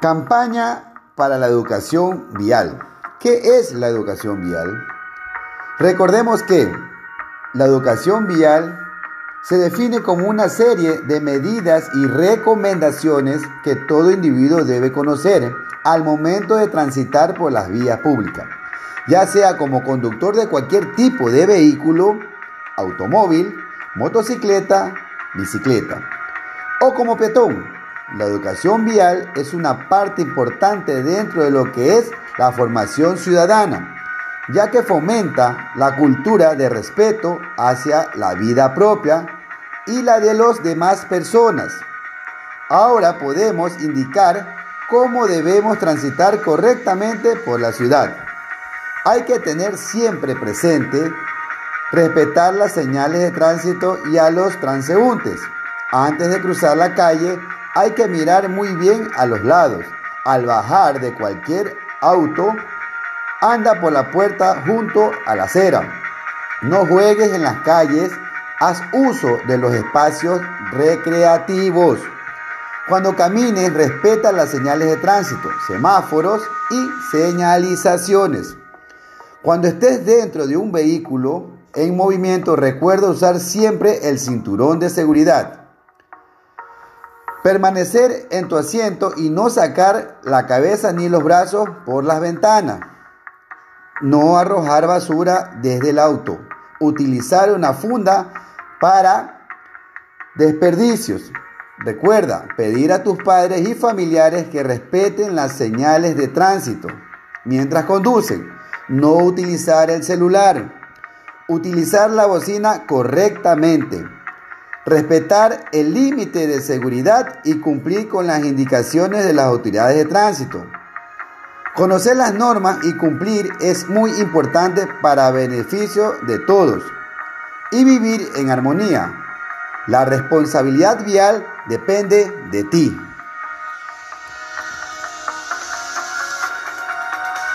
Campaña para la educación vial. ¿Qué es la educación vial? Recordemos que la educación vial se define como una serie de medidas y recomendaciones que todo individuo debe conocer al momento de transitar por las vías públicas, ya sea como conductor de cualquier tipo de vehículo, automóvil, motocicleta, bicicleta, o como peatón. La educación vial es una parte importante dentro de lo que es la formación ciudadana, ya que fomenta la cultura de respeto hacia la vida propia y la de las demás personas. Ahora podemos indicar cómo debemos transitar correctamente por la ciudad. Hay que tener siempre presente respetar las señales de tránsito y a los transeúntes. Antes de cruzar la calle hay que mirar muy bien a los lados. Al bajar de cualquier auto, anda por la puerta junto a la acera. No juegues en las calles, haz uso de los espacios recreativos. Cuando camines, respeta las señales de tránsito, semáforos y señalizaciones. Cuando estés dentro de un vehículo en movimiento, recuerda usar siempre el cinturón de seguridad. Permanecer en tu asiento y no sacar la cabeza ni los brazos por las ventanas. No arrojar basura desde el auto. Utilizar una funda para desperdicios. Recuerda pedir a tus padres y familiares que respeten las señales de tránsito mientras conducen. No utilizar el celular. Utilizar la bocina correctamente. Respetar el límite de seguridad y cumplir con las indicaciones de las autoridades de tránsito. Conocer las normas y cumplir es muy importante para beneficio de todos. Y vivir en armonía. La responsabilidad vial depende de ti.